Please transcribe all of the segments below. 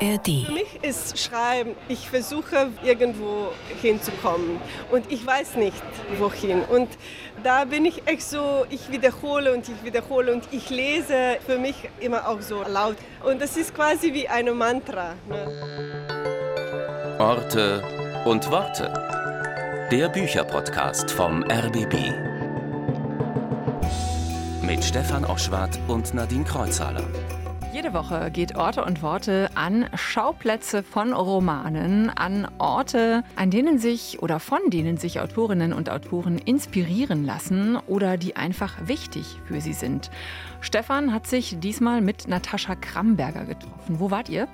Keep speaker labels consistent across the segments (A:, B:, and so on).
A: ARD.
B: Für mich ist Schreiben, ich versuche irgendwo hinzukommen und ich weiß nicht wohin. Und da bin ich echt so, ich wiederhole und ich wiederhole und ich lese für mich immer auch so laut. Und das ist quasi wie eine Mantra.
A: Ne? Orte und Worte. Der Bücherpodcast vom RBB. Mit Stefan Oschwart und Nadine Kreuzhaler.
C: Jede Woche geht Orte und Worte an Schauplätze von Romanen, an Orte, an denen sich oder von denen sich Autorinnen und Autoren inspirieren lassen oder die einfach wichtig für sie sind. Stefan hat sich diesmal mit Natascha Kramberger getroffen. Wo wart ihr?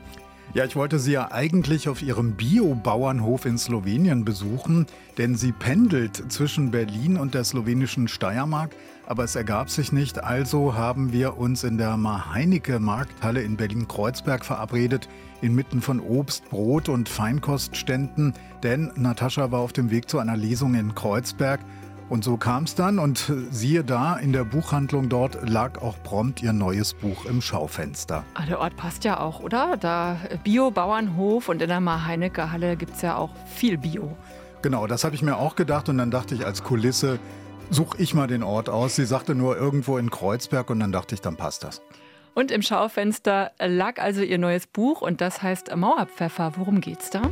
D: Ja, ich wollte sie ja eigentlich auf ihrem Bio-Bauernhof in Slowenien besuchen, denn sie pendelt zwischen Berlin und der slowenischen Steiermark aber es ergab sich nicht. Also haben wir uns in der Maheinecke Markthalle in Berlin-Kreuzberg verabredet, inmitten von Obst, Brot und Feinkostständen, denn Natascha war auf dem Weg zu einer Lesung in Kreuzberg. Und so kam es dann und siehe da, in der Buchhandlung dort lag auch prompt ihr neues Buch im Schaufenster.
C: Ah, der Ort passt ja auch, oder? Da Bio-Bauernhof und in der Maheinecke-Halle gibt es ja auch viel Bio.
D: Genau, das habe ich mir auch gedacht und dann dachte ich als Kulisse, suche ich mal den Ort aus. Sie sagte nur irgendwo in Kreuzberg und dann dachte ich, dann passt das.
C: Und im Schaufenster lag also ihr neues Buch und das heißt Mauerpfeffer. Worum geht's da?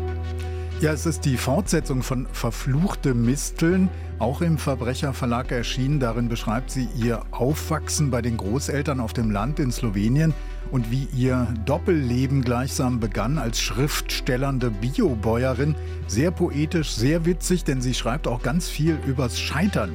D: Ja, es ist die Fortsetzung von Verfluchte Misteln, auch im Verbrecherverlag erschienen. Darin beschreibt sie ihr Aufwachsen bei den Großeltern auf dem Land in Slowenien und wie ihr Doppelleben gleichsam begann als schriftstellernde Biobäuerin. Sehr poetisch, sehr witzig, denn sie schreibt auch ganz viel übers Scheitern.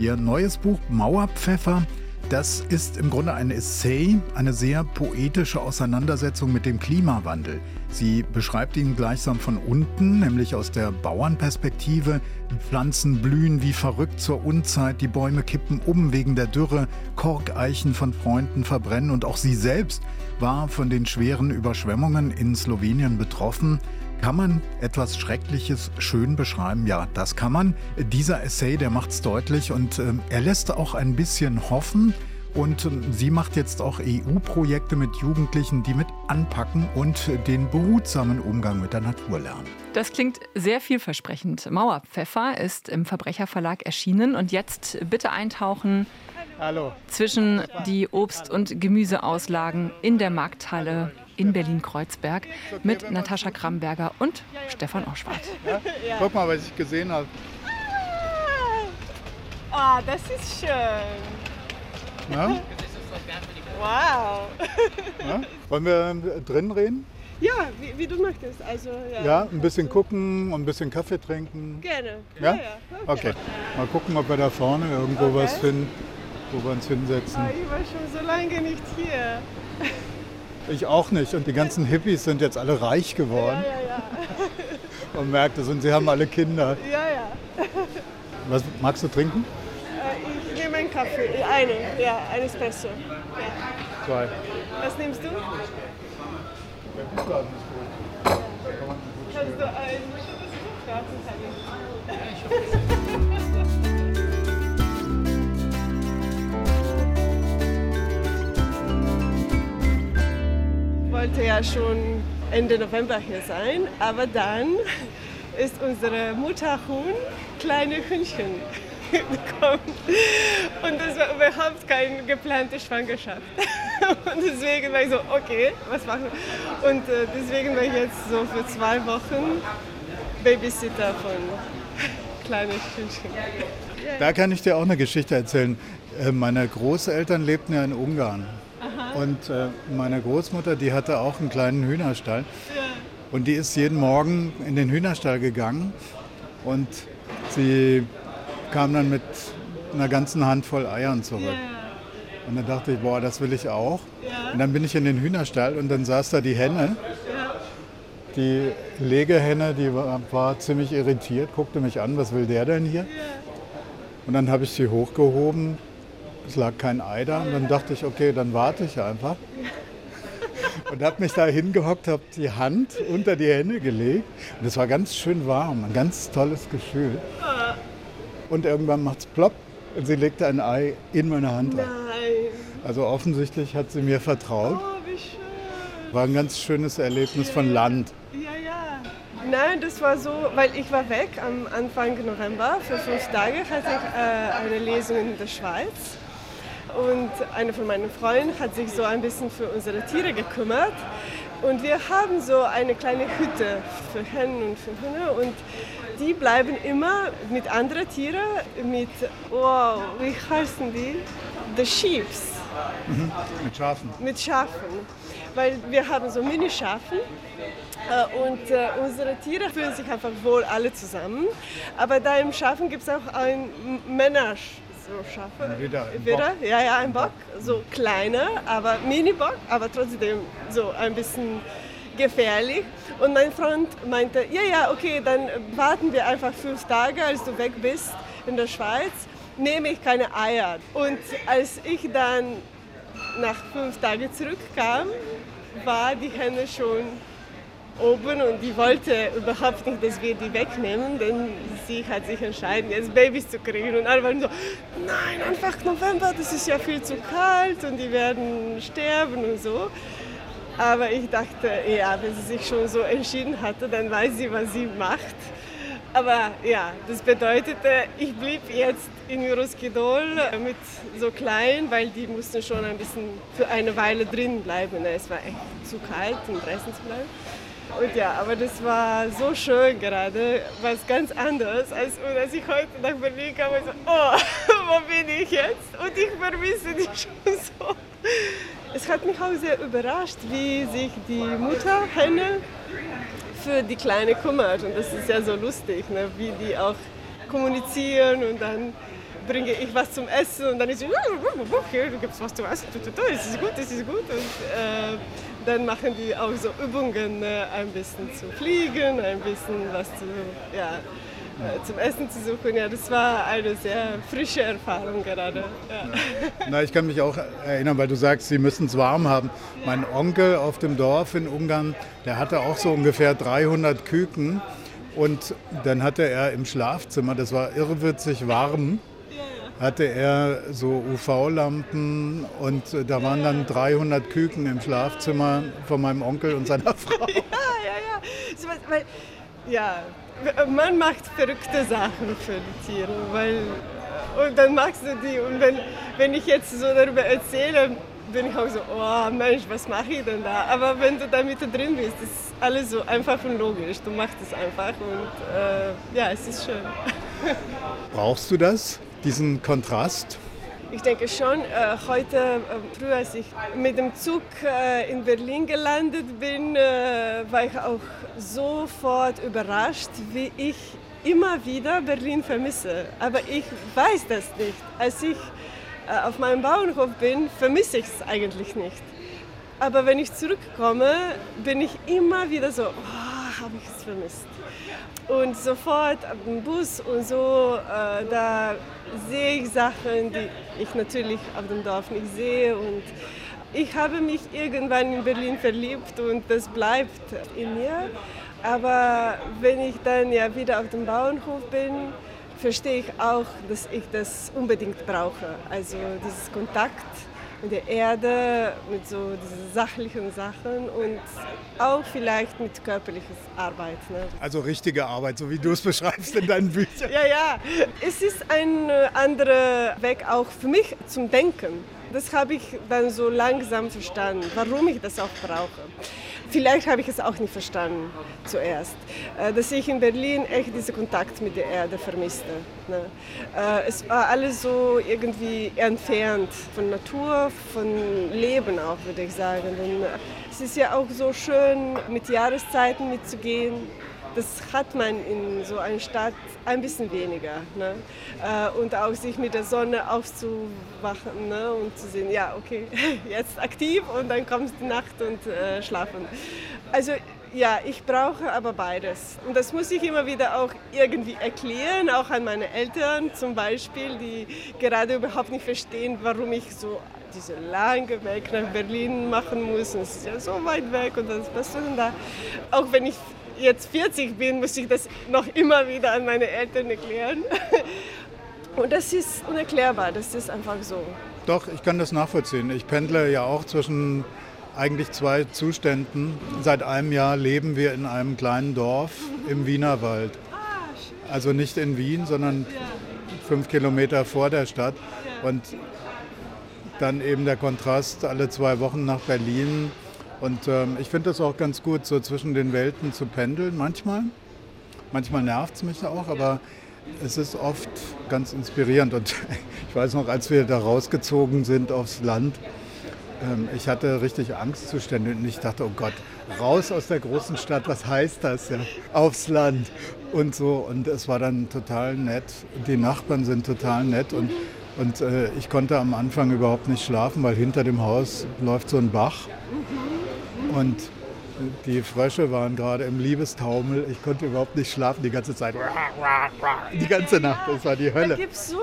D: Ihr neues Buch Mauerpfeffer, das ist im Grunde ein Essay, eine sehr poetische Auseinandersetzung mit dem Klimawandel. Sie beschreibt ihn gleichsam von unten, nämlich aus der Bauernperspektive. Die Pflanzen blühen wie verrückt zur Unzeit, die Bäume kippen um wegen der Dürre, Korkeichen von Freunden verbrennen und auch sie selbst war von den schweren Überschwemmungen in Slowenien betroffen. Kann man etwas Schreckliches schön beschreiben? Ja, das kann man. Dieser Essay, der macht es deutlich und äh, er lässt auch ein bisschen hoffen. Und äh, sie macht jetzt auch EU-Projekte mit Jugendlichen, die mit anpacken und den behutsamen Umgang mit der Natur lernen.
C: Das klingt sehr vielversprechend. Mauerpfeffer ist im Verbrecherverlag erschienen und jetzt bitte eintauchen Hallo. zwischen die Obst- und Gemüseauslagen in der Markthalle in Berlin-Kreuzberg mit Natascha Kramberger und Stefan Oschwart.
D: Ja? Guck mal, was ich gesehen habe.
B: Ah, oh, das ist schön.
D: Na?
B: Wow.
D: Ja? Wollen wir drin reden?
B: Ja, wie, wie, du möchtest. Also,
D: ja, ja ein bisschen gucken und ein bisschen Kaffee trinken.
B: Gerne.
D: Ja? ja, okay. okay. Mal gucken, ob wir da vorne irgendwo okay. was finden, wo wir uns hinsetzen.
B: Oh, ich war schon so lange nicht hier.
D: Ich auch nicht. Und die ganzen Hippies sind jetzt alle reich geworden.
B: Ja, ja, ja.
D: Man merkt es. Und sie haben alle Kinder.
B: Ja, ja.
D: Was magst du trinken?
B: Äh, ich nehme einen Kaffee. Eine, ja, ein Espresso.
D: Ja. Zwei.
B: Was nimmst du?
D: Kannst
B: du ein... Ja, wollte ja schon Ende November hier sein, aber dann ist unsere Mutterhuhn kleine Hühnchen bekommen. Und das war überhaupt keine geplante Schwangerschaft. Und deswegen war ich so, okay, was machen wir? Und äh, deswegen war ich jetzt so für zwei Wochen Babysitter von kleinen Hühnchen.
D: Da kann ich dir auch eine Geschichte erzählen. Äh, meine Großeltern lebten ja in Ungarn. Und äh, meine Großmutter, die hatte auch einen kleinen Hühnerstall. Und die ist jeden Morgen in den Hühnerstall gegangen und sie kam dann mit einer ganzen Handvoll Eiern zurück. Und dann dachte ich, boah, das will ich auch. Und dann bin ich in den Hühnerstall und dann saß da die Henne. Die Legehenne, die war, war, ziemlich irritiert, guckte mich an, was will der denn hier? Und dann habe ich sie hochgehoben, es lag kein Ei da und dann dachte ich, okay, dann warte ich einfach. Und habe mich da hingehockt, habe die Hand unter die Hände gelegt und es war ganz schön warm, ein ganz tolles Gefühl. Und irgendwann macht es plopp und sie legte ein Ei in meine Hand
B: rein.
D: Also offensichtlich hat sie mir vertraut.
B: Oh, wie schön.
D: War ein ganz schönes Erlebnis von Land.
B: Ja, ja. Nein, das war so, weil ich war weg am Anfang November. Für fünf Tage hatte ich äh, eine Lesung in der Schweiz. Und einer von meinen Freunden hat sich so ein bisschen für unsere Tiere gekümmert. Und wir haben so eine kleine Hütte für Hennen und für Hühner. Und die bleiben immer mit anderen Tieren, mit, wow, wie heißen die? The Sheeps.
D: Mhm. Mit Schafen.
B: Mit Schafen. Weil wir haben so Mini-Schafen äh, und äh, unsere Tiere fühlen sich einfach wohl alle zusammen. Aber da im Schafen gibt es auch ein Männersch so Schafe.
D: Wieder,
B: Wieder, ja, ja, ein Bock. So kleiner, aber Mini-Bock, aber trotzdem so ein bisschen gefährlich. Und mein Freund meinte, ja, ja, okay, dann warten wir einfach fünf Tage, als du weg bist in der Schweiz, nehme ich keine Eier. Und als ich dann nach fünf Tagen zurückkam, war die Henne schon oben und die wollte überhaupt nicht, dass wir die wegnehmen, denn sie hat sich entschieden, jetzt Babys zu kriegen. Und alle waren so, nein, einfach November, das ist ja viel zu kalt und die werden sterben und so. Aber ich dachte, ja, wenn sie sich schon so entschieden hatte, dann weiß sie, was sie macht. Aber ja, das bedeutete, ich blieb jetzt in Juroskidol mit so klein, weil die mussten schon ein bisschen für eine Weile drin bleiben. Es war echt zu kalt, um draußen zu bleiben. Und ja, aber das war so schön gerade, was ganz anderes, als, als ich heute nach Berlin kam und so, oh, wo bin ich jetzt? Und ich vermisse die schon so. Es hat mich auch sehr überrascht, wie sich die Mutterhenne für die Kleine kümmert. Und das ist ja so lustig, ne? wie die auch kommunizieren und dann bringe ich was zum Essen und dann ist sie, hier, du gibst was zum Essen, das ist gut, das ist gut. Und, äh, dann machen die auch so Übungen, ne? ein bisschen zu fliegen, ein bisschen was zu, ja, äh, zum Essen zu suchen. Ja, das war eine sehr frische Erfahrung gerade. Ja.
D: Na, ich kann mich auch erinnern, weil du sagst, sie müssen es warm haben. Mein Onkel auf dem Dorf in Ungarn, der hatte auch so ungefähr 300 Küken. Und dann hatte er im Schlafzimmer, das war irrwitzig warm, hatte er so UV-Lampen und äh, da waren dann 300 Küken im Schlafzimmer von meinem Onkel und seiner Frau.
B: Ja, ja, ja. Ja, man macht verrückte Sachen für die Tiere, weil und dann magst du die. Und wenn, wenn ich jetzt so darüber erzähle, bin ich auch so, oh Mensch, was mache ich denn da? Aber wenn du da mit drin bist, ist alles so einfach und logisch. Du machst es einfach und äh, ja, es ist schön.
D: Brauchst du das? Diesen Kontrast?
B: Ich denke schon. Äh, heute, äh, früher als ich mit dem Zug äh, in Berlin gelandet bin, war ich auch sofort überrascht, wie ich immer wieder Berlin vermisse. Aber ich weiß das nicht. Als ich auf meinem Bauernhof bin, vermisse ich es eigentlich nicht. Aber wenn ich zurückkomme, bin ich immer wieder so, oh, habe ich es vermisst. Und sofort auf dem Bus und so, äh, da sehe ich Sachen, die ich natürlich auf dem Dorf nicht sehe. Und ich habe mich irgendwann in Berlin verliebt und das bleibt in mir. Aber wenn ich dann ja wieder auf dem Bauernhof bin, verstehe ich auch, dass ich das unbedingt brauche. Also dieses Kontakt mit der Erde, mit so diesen sachlichen Sachen und auch vielleicht mit körperlicher Arbeit. Ne?
D: Also richtige Arbeit, so wie du es beschreibst in deinen Büchern.
B: ja, ja. Es ist ein äh, anderer Weg auch für mich zum Denken. Das habe ich dann so langsam verstanden, warum ich das auch brauche. Vielleicht habe ich es auch nicht verstanden zuerst, äh, dass ich in Berlin echt diesen Kontakt mit der Erde vermisste. Ne? Äh, es war alles so irgendwie entfernt von Natur, von Leben auch, würde ich sagen. Denn es ist ja auch so schön, mit Jahreszeiten mitzugehen das hat man in so einer Stadt ein bisschen weniger. Ne? Äh, und auch sich mit der Sonne aufzuwachen ne? und zu sehen, ja, okay, jetzt aktiv und dann kommt die Nacht und äh, schlafen. Also ja, ich brauche aber beides. Und das muss ich immer wieder auch irgendwie erklären, auch an meine Eltern zum Beispiel, die gerade überhaupt nicht verstehen, warum ich so diese lange Weg nach Berlin machen muss. Und es ist ja so weit weg und das, was du denn da? Auch wenn ich jetzt 40 bin, muss ich das noch immer wieder an meine Eltern erklären. Und das ist unerklärbar, das ist einfach so.
D: Doch, ich kann das nachvollziehen. Ich pendle ja auch zwischen eigentlich zwei Zuständen. Seit einem Jahr leben wir in einem kleinen Dorf im Wienerwald. Also nicht in Wien, sondern fünf Kilometer vor der Stadt. Und dann eben der Kontrast alle zwei Wochen nach Berlin. Und ähm, ich finde das auch ganz gut, so zwischen den Welten zu pendeln manchmal. Manchmal nervt es mich auch, aber es ist oft ganz inspirierend. Und ich weiß noch, als wir da rausgezogen sind aufs Land, ähm, ich hatte richtig Angstzustände und ich dachte, oh Gott, raus aus der großen Stadt, was heißt das ja? Aufs Land und so. Und es war dann total nett. Die Nachbarn sind total nett und, und äh, ich konnte am Anfang überhaupt nicht schlafen, weil hinter dem Haus läuft so ein Bach. Und die Frösche waren gerade im Liebestaumel. Ich konnte überhaupt nicht schlafen die ganze Zeit. Die ganze Nacht, das war die Hölle.
B: Es gibt so,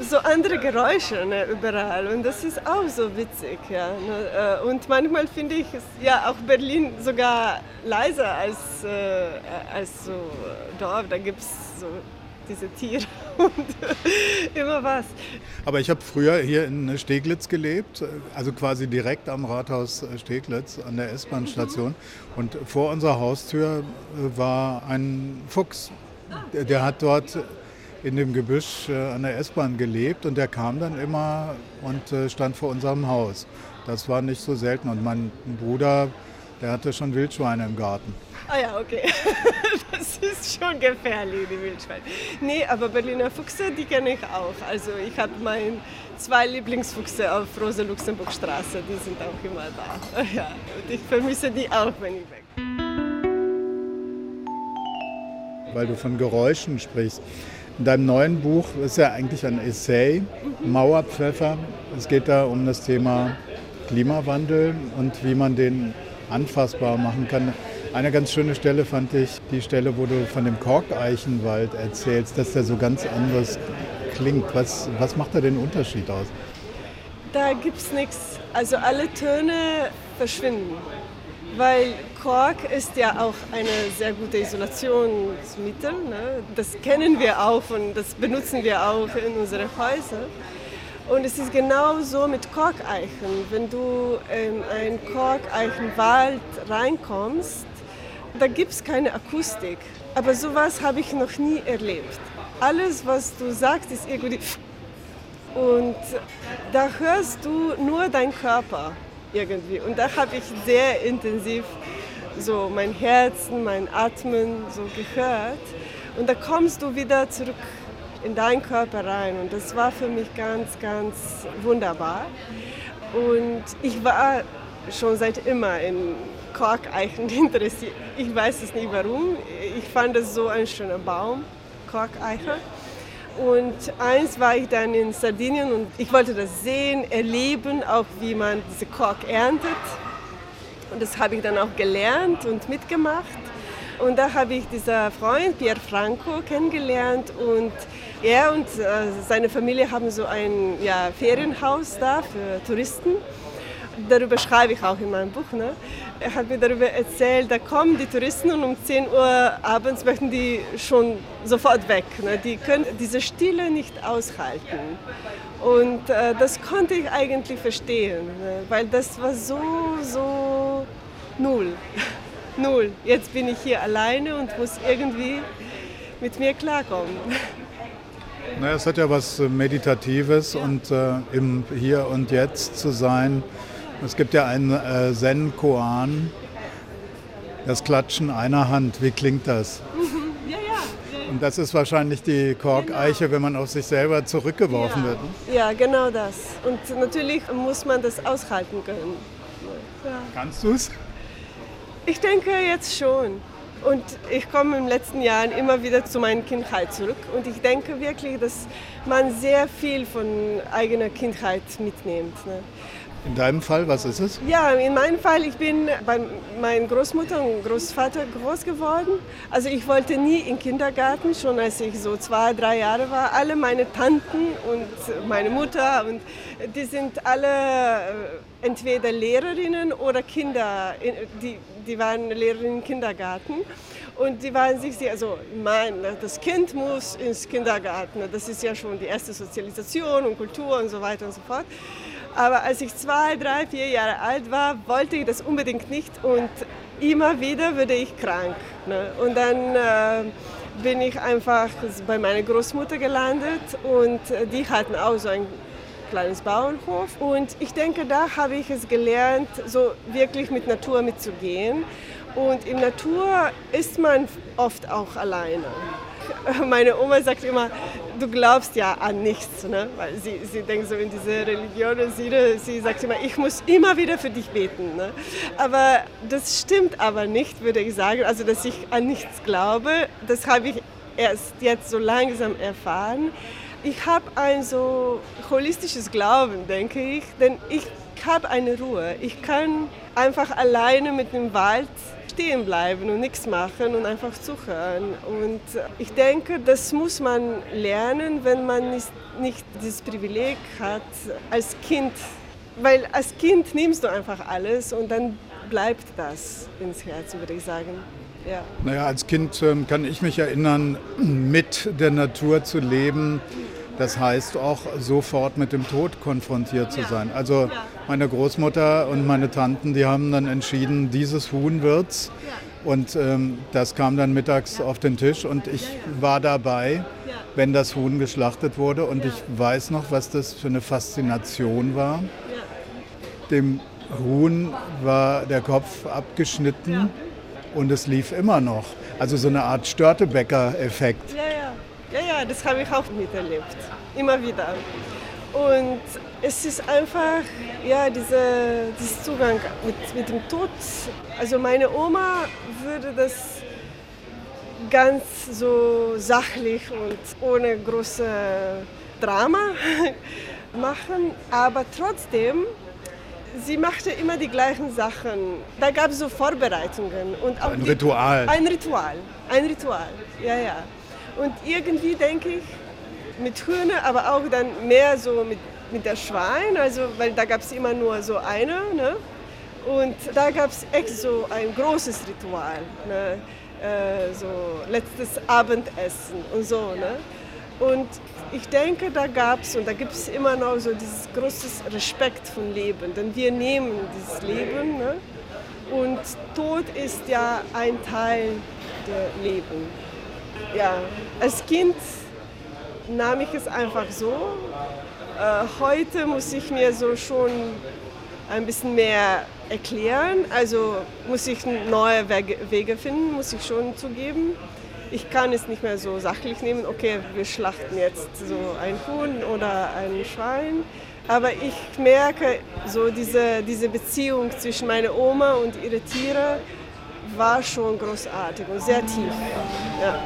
B: so andere Geräusche ne, überall und das ist auch so witzig. Ja, ne? Äh, und manchmal finde ich ja auch Berlin sogar leiser als, äh, als so Dorf. Da gibt es so diese Tiere und immer was.
D: Aber ich habe früher hier in Steglitz gelebt, also quasi direkt am Rathaus Steglitz an der S-Bahn-Station. Und vor unserer Haustür äh, war ein Fuchs. Der, der hat dort in dem Gebüsch äh, an der S-Bahn gelebt und der kam dann immer und äh, stand vor unserem Haus. Das war nicht so selten. Und mein Bruder, der hatte schon Wildschweine im Garten.
B: Ah ja, okay. Das ist schon gefährlich, die Wildschweine. Nee, aber Berliner Fuchse, die kenne ich auch. Also ich habe meine zwei Lieblingsfuchse auf Rosa-Luxemburg-Straße, die sind auch immer da. Ja, und ich vermisse die auch, wenn ich weg
D: Weil du von Geräuschen sprichst. In deinem neuen Buch ist ja eigentlich ein Essay, Mauerpfeffer. Es geht da um das Thema Klimawandel und wie man den anfassbar machen kann. Eine ganz schöne Stelle fand ich die Stelle, wo du von dem Korkeichenwald erzählst, dass der so ganz anders klingt. Was, was macht da den Unterschied aus?
B: Da gibt es nichts. Also alle Töne verschwinden. Weil Kork ist ja auch eine sehr gute Isolationsmittel. Ne? Das kennen wir auch und das benutzen wir auch in unseren Häusern. Und es ist genau so mit Korkeichen. Wenn du in einen Korkeichenwald reinkommst, da gibt es keine Akustik. Aber sowas habe ich noch nie erlebt. Alles, was du sagst, ist irgendwie. Und da hörst du nur deinen Körper irgendwie. Und da habe ich sehr intensiv so mein Herzen, mein Atmen so gehört. Und da kommst du wieder zurück in deinen Körper rein. Und das war für mich ganz, ganz wunderbar. Und ich war schon seit immer in Korkeichen interessiert. Ich weiß es nicht warum. Ich fand es so ein schöner Baum, Korkeiche. Und eins war ich dann in Sardinien und ich wollte das sehen, erleben, auch wie man diese Kork erntet. Und das habe ich dann auch gelernt und mitgemacht. Und da habe ich diesen Freund, Pier Franco, kennengelernt und er und äh, seine Familie haben so ein ja, Ferienhaus da für Touristen. Darüber schreibe ich auch in meinem Buch. Ne? Er hat mir darüber erzählt, da kommen die Touristen und um 10 Uhr abends möchten die schon sofort weg. Ne? Die können diese Stille nicht aushalten. Und äh, das konnte ich eigentlich verstehen, ne? weil das war so, so null. null. Jetzt bin ich hier alleine und muss irgendwie mit mir klarkommen.
D: Naja, es hat ja was Meditatives und äh, im Hier und Jetzt zu sein. Es gibt ja einen äh, Zen-Koan, das Klatschen einer Hand. Wie klingt das?
B: Ja, ja.
D: Und das ist wahrscheinlich die Korkeiche, genau. wenn man auf sich selber zurückgeworfen wird.
B: Ne? Ja, genau das. Und natürlich muss man das aushalten können.
D: Kannst du es?
B: Ich denke jetzt schon. Und ich komme in den letzten Jahren immer wieder zu meiner Kindheit zurück. Und ich denke wirklich, dass man sehr viel von eigener Kindheit mitnimmt. Ne?
D: In deinem Fall, was ist es?
B: Ja, in meinem Fall, ich bin bei meiner Großmutter und Großvater groß geworden. Also ich wollte nie in den Kindergarten, schon als ich so zwei, drei Jahre war. Alle meine Tanten und meine Mutter, und die sind alle äh, entweder Lehrerinnen oder Kinder, die, die waren Lehrerinnen im Kindergarten. Und die waren sich sehr, also mein, das Kind muss ins Kindergarten, das ist ja schon die erste Sozialisation und Kultur und so weiter und so fort. Aber als ich zwei, drei, vier Jahre alt war, wollte ich das unbedingt nicht und immer wieder wurde ich krank. Ne? Und dann äh, bin ich einfach bei meiner Großmutter gelandet und die hatten auch so ein kleines Bauernhof. Und ich denke, da habe ich es gelernt, so wirklich mit Natur mitzugehen. Und in Natur ist man oft auch alleine. Meine Oma sagt immer, du glaubst ja an nichts, ne? weil sie, sie denkt so in diese Religion und sie, sie sagt immer, ich muss immer wieder für dich beten. Ne? Aber das stimmt aber nicht, würde ich sagen, also dass ich an nichts glaube, das habe ich erst jetzt so langsam erfahren. Ich habe ein so holistisches Glauben, denke ich, denn ich habe eine Ruhe. Ich kann einfach alleine mit dem Wald stehen bleiben und nichts machen und einfach zuhören. Und ich denke, das muss man lernen, wenn man nicht, nicht dieses Privileg hat als Kind. Weil als Kind nimmst du einfach alles und dann bleibt das ins Herz, würde ich sagen.
D: Ja. Naja, als Kind ähm, kann ich mich erinnern, mit der Natur zu leben. Das heißt auch sofort mit dem Tod konfrontiert zu sein. Also meine Großmutter und meine Tanten, die haben dann entschieden, dieses Huhn wird's. Und ähm, das kam dann mittags auf den Tisch und ich war dabei, wenn das Huhn geschlachtet wurde. Und ich weiß noch, was das für eine Faszination war. Dem Huhn war der Kopf abgeschnitten und es lief immer noch. Also so eine Art Störtebäcker-Effekt.
B: Ja, ja. Ja, ja, das habe ich auch miterlebt. Immer wieder. Und es ist einfach, ja, dieser, dieser Zugang mit, mit dem Tod. Also meine Oma würde das ganz so sachlich und ohne große Drama machen, aber trotzdem, sie machte immer die gleichen Sachen. Da gab es so Vorbereitungen. Und
D: auch ein die, Ritual.
B: Ein Ritual, ein Ritual, ja, ja. Und irgendwie denke ich, mit Hühner, aber auch dann mehr so mit, mit der Schwein, also, weil da gab es immer nur so eine. Ne? Und da gab es echt so ein großes Ritual, ne? äh, so letztes Abendessen und so. Ne? Und ich denke, da gab es und da gibt es immer noch so dieses große Respekt von Leben, denn wir nehmen dieses Leben ne? und Tod ist ja ein Teil der Leben ja, als Kind nahm ich es einfach so. Äh, heute muss ich mir so schon ein bisschen mehr erklären. Also muss ich neue Wege finden, muss ich schon zugeben. Ich kann es nicht mehr so sachlich nehmen, okay, wir schlachten jetzt so ein Huhn oder ein Schwein. Aber ich merke so diese, diese Beziehung zwischen meiner Oma und ihren Tieren war schon großartig und sehr tief. Ja.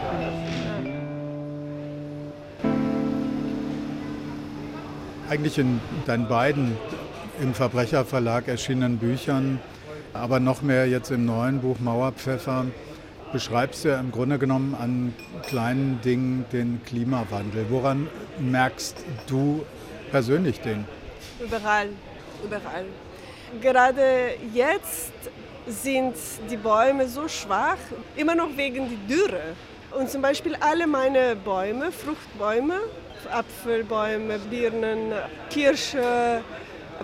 D: Eigentlich in deinen beiden im Verbrecherverlag erschienenen Büchern, aber noch mehr jetzt im neuen Buch Mauerpfeffer, beschreibst du ja im Grunde genommen an kleinen Dingen den Klimawandel. Woran merkst du persönlich den?
B: Überall, überall. Gerade jetzt sind die Bäume so schwach, immer noch wegen der Dürre. Und zum Beispiel alle meine Bäume, Fruchtbäume, Apfelbäume, Birnen, Kirsche,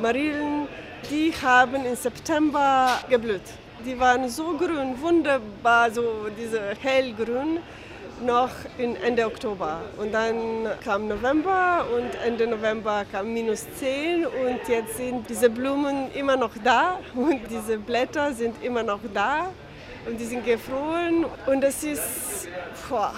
B: Marillen, die haben im September geblüht. Die waren so grün, wunderbar, so diese hellgrün noch in Ende Oktober. Und dann kam November und Ende November kam minus 10 und jetzt sind diese Blumen immer noch da und diese Blätter sind immer noch da und die sind gefroren und es ist boah,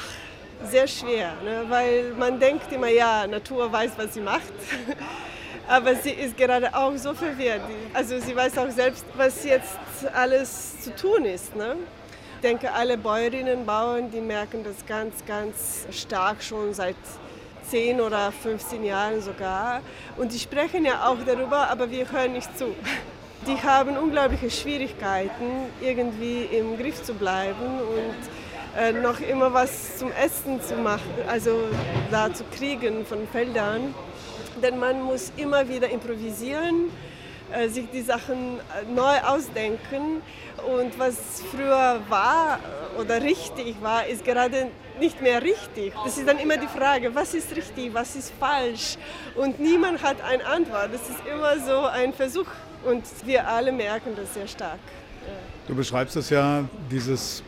B: sehr schwer, ne? weil man denkt immer, ja, Natur weiß, was sie macht. Aber sie ist gerade auch so verwirrt. Also sie weiß auch selbst, was jetzt alles zu tun ist. Ne? Denke, alle Bäuerinnen und Bauern, die merken das ganz, ganz stark schon seit 10 oder 15 Jahren sogar. Und die sprechen ja auch darüber, aber wir hören nicht zu. Die haben unglaubliche Schwierigkeiten, irgendwie im Griff zu bleiben und äh, noch immer was zum Essen zu machen, also da zu kriegen von Feldern. Denn man muss immer wieder improvisieren sich die Sachen äh, neu ausdenken. Und was früher war äh, oder richtig war, ist gerade nicht mehr richtig. Das ist dann immer die Frage, was ist richtig, was ist falsch? Und niemand hat eine Antwort. Das ist immer so ein Versuch und wir alle merken das sehr stark.
D: Du beschreibst es ja, dieses,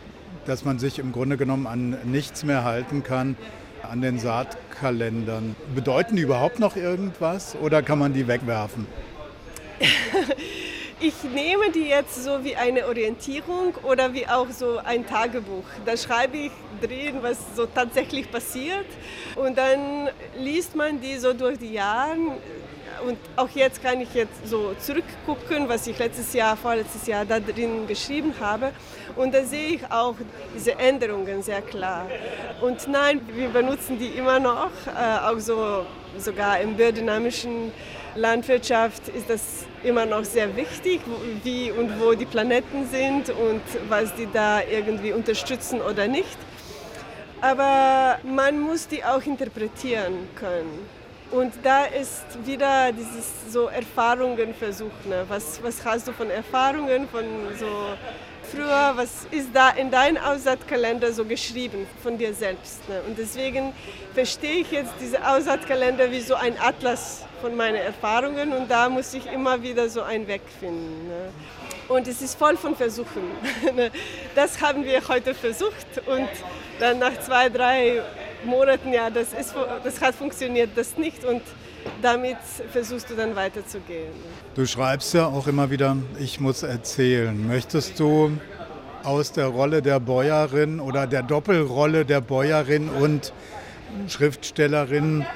D: dass man sich im Grunde genommen an nichts mehr halten kann, an den Saatkalendern. Bedeuten die überhaupt noch irgendwas oder kann man die wegwerfen?
B: ich nehme die jetzt so wie eine Orientierung oder wie auch so ein Tagebuch. Da schreibe ich drin, was so tatsächlich passiert und dann liest man die so durch die Jahre und auch jetzt kann ich jetzt so zurückgucken, was ich letztes Jahr, vorletztes Jahr da drin geschrieben habe. Und da sehe ich auch diese Änderungen sehr klar. Und nein, wir benutzen die immer noch, äh, auch so sogar im biodynamischen Landwirtschaft ist das immer noch sehr wichtig, wie und wo die Planeten sind und was die da irgendwie unterstützen oder nicht. Aber man muss die auch interpretieren können. Und da ist wieder dieses so Erfahrungen versuchen. Ne? Was, was hast du von Erfahrungen, von so früher, was ist da in deinem Aussaatkalender so geschrieben von dir selbst? Ne? Und deswegen verstehe ich jetzt diese Aussaatkalender wie so ein Atlas von meinen Erfahrungen und da muss ich immer wieder so einen Weg finden. Ne? Und es ist voll von Versuchen. Ne? Das haben wir heute versucht und dann nach zwei, drei Monaten, ja, das, ist, das hat funktioniert, das nicht und damit versuchst du dann weiterzugehen.
D: Du schreibst ja auch immer wieder, ich muss erzählen. Möchtest du aus der Rolle der Bäuerin oder der Doppelrolle der Bäuerin und Schriftstellerin